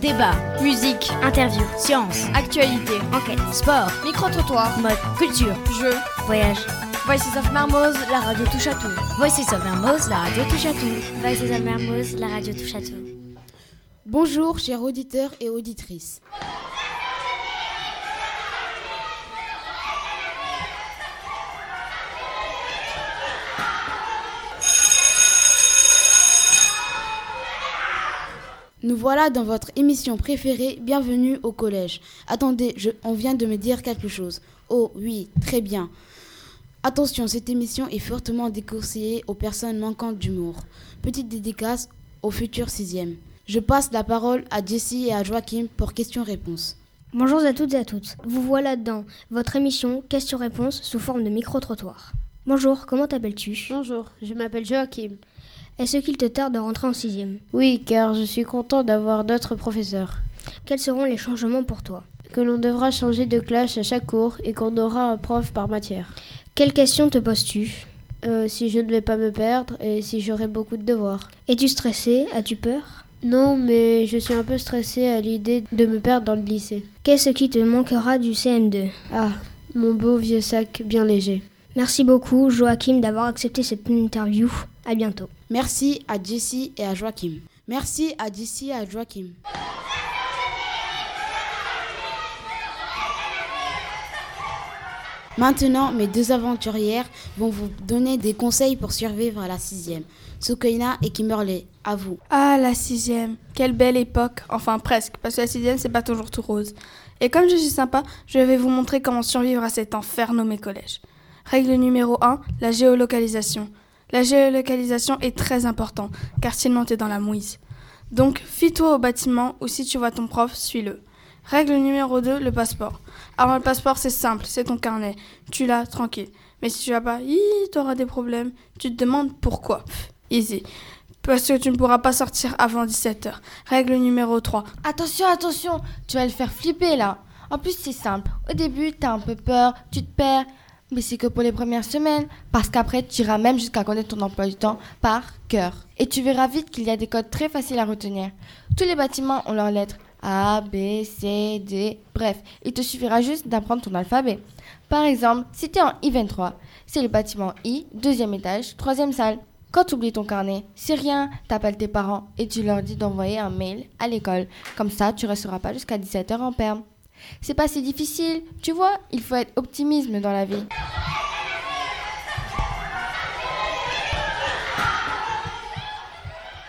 Débat, musique, interview, science, actualité, enquête, sport, micro-trottoir, mode, culture, jeux, voyage. Voices of Mermoz, la radio touche à tout. Voices of Mermoz, la radio touche à tout. Voices of Mermoz, la radio touche à tout. Bonjour chers auditeurs et auditrices. Nous voilà dans votre émission préférée, bienvenue au collège. Attendez, je, on vient de me dire quelque chose. Oh oui, très bien. Attention, cette émission est fortement déconseillée aux personnes manquantes d'humour. Petite dédicace au futur sixième. Je passe la parole à Jessie et à Joachim pour questions-réponses. Bonjour à toutes et à toutes. Vous voilà dans votre émission Questions-réponses sous forme de micro-trottoir. Bonjour, comment t'appelles-tu? Bonjour, je m'appelle Joachim. Est-ce qu'il te tarde de rentrer en sixième Oui, car je suis content d'avoir d'autres professeurs. Quels seront les changements pour toi Que l'on devra changer de classe à chaque cours et qu'on aura un prof par matière. Quelles questions te poses-tu Euh, si je ne vais pas me perdre et si j'aurai beaucoup de devoirs. Es-tu stressé? As-tu peur? Non, mais je suis un peu stressée à l'idée de me perdre dans le lycée. Qu'est-ce qui te manquera du CM2 Ah, mon beau vieux sac bien léger. Merci beaucoup Joachim d'avoir accepté cette interview. À bientôt. Merci à Jessie et à Joachim. Merci à Jessie et à Joachim. Maintenant, mes deux aventurières vont vous donner des conseils pour survivre à la sixième. Soukaina et Kimberley, à vous. Ah, la sixième. Quelle belle époque. Enfin, presque, parce que la sixième, c'est pas toujours tout rose. Et comme je suis sympa, je vais vous montrer comment survivre à cet enfer nommé collège. Règle numéro 1, la géolocalisation. La géolocalisation est très importante, car sinon t'es dans la mouise. Donc, fie-toi au bâtiment ou si tu vois ton prof, suis-le. Règle numéro 2, le passeport. Alors le passeport, c'est simple, c'est ton carnet. Tu l'as, tranquille. Mais si tu l'as pas, hi, t'auras des problèmes. Tu te demandes pourquoi. Easy. Parce que tu ne pourras pas sortir avant 17h. Règle numéro 3. Attention, attention, tu vas le faire flipper là. En plus, c'est simple. Au début, t'as un peu peur, tu te perds. Mais c'est que pour les premières semaines, parce qu'après, tu iras même jusqu'à connaître ton emploi du temps par cœur. Et tu verras vite qu'il y a des codes très faciles à retenir. Tous les bâtiments ont leurs lettres. A, B, C, D, bref, il te suffira juste d'apprendre ton alphabet. Par exemple, si tu es en I23, c'est le bâtiment I, deuxième étage, troisième salle. Quand tu oublies ton carnet, c'est rien, t'appelles tes parents et tu leur dis d'envoyer un mail à l'école. Comme ça, tu resteras pas jusqu'à 17h en perme. C'est pas si difficile, tu vois, il faut être optimisme dans la vie.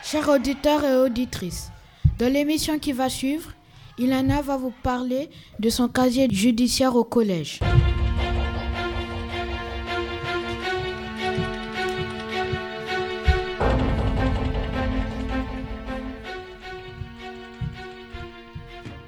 Chers auditeurs et auditrices, dans l'émission qui va suivre, Ilana va vous parler de son casier judiciaire au collège.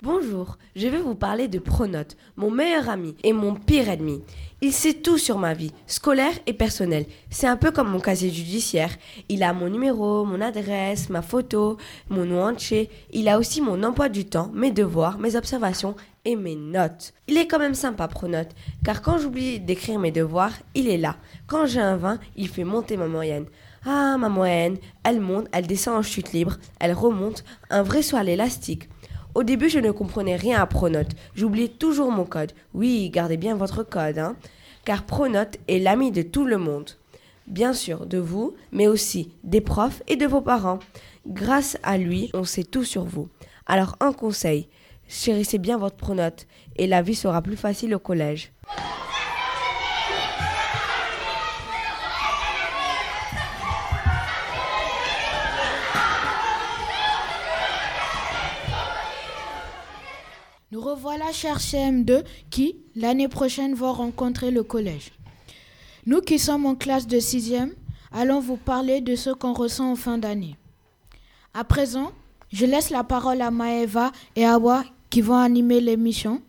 Bonjour, je vais vous parler de Pronote, mon meilleur ami et mon pire ennemi. Il sait tout sur ma vie, scolaire et personnelle. C'est un peu comme mon casier judiciaire. Il a mon numéro, mon adresse, ma photo, mon nom entier. Il a aussi mon emploi du temps, mes devoirs, mes observations et mes notes. Il est quand même sympa, Pronote, car quand j'oublie d'écrire mes devoirs, il est là. Quand j'ai un 20, il fait monter ma moyenne. Ah, ma moyenne, elle monte, elle descend en chute libre, elle remonte, un vrai soir l'élastique. Au début, je ne comprenais rien à Pronote. J'oubliais toujours mon code. Oui, gardez bien votre code, hein. Car Pronote est l'ami de tout le monde. Bien sûr, de vous, mais aussi des profs et de vos parents. Grâce à lui, on sait tout sur vous. Alors, un conseil. Chérissez bien votre Pronote et la vie sera plus facile au collège. Revoilà, chers CM2, qui, l'année prochaine, vont rencontrer le collège. Nous qui sommes en classe de 6e, allons vous parler de ce qu'on ressent en fin d'année. À présent, je laisse la parole à Maeva et Awa qui vont animer l'émission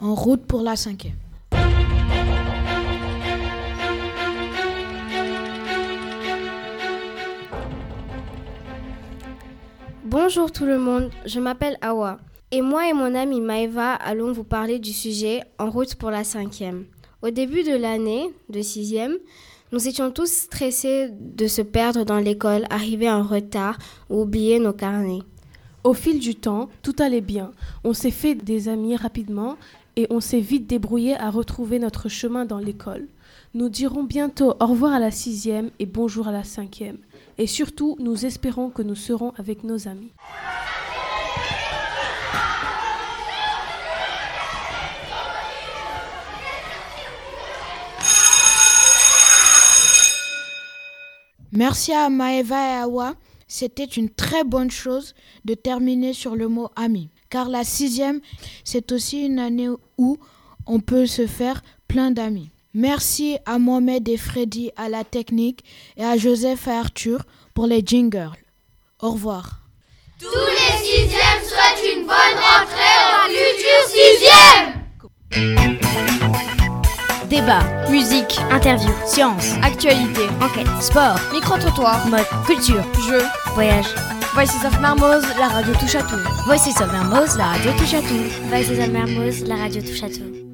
En route pour la cinquième. Bonjour tout le monde, je m'appelle Awa. Et moi et mon amie Maeva allons vous parler du sujet En route pour la cinquième. Au début de l'année de sixième, nous étions tous stressés de se perdre dans l'école, arriver en retard ou oublier nos carnets. Au fil du temps, tout allait bien. On s'est fait des amis rapidement et on s'est vite débrouillé à retrouver notre chemin dans l'école. Nous dirons bientôt au revoir à la sixième et bonjour à la cinquième. Et surtout, nous espérons que nous serons avec nos amis. Merci à Maeva et Awa. C'était une très bonne chose de terminer sur le mot ami. Car la sixième, c'est aussi une année où on peut se faire plein d'amis. Merci à Mohamed et Freddy à la technique et à Joseph et Arthur pour les jingles. Au revoir. Tous les sixièmes souhaitent une bonne rentrée au futur sixième Débat, musique, Interview, science, actualité, enquête, sport, micro-trottoir, mode, culture, Jeux. voyage. Voices of Mermoz, la radio touche à tout. Voices of Mermoz, la radio touche à tout. Voices of Mermoz, la radio touche à tout.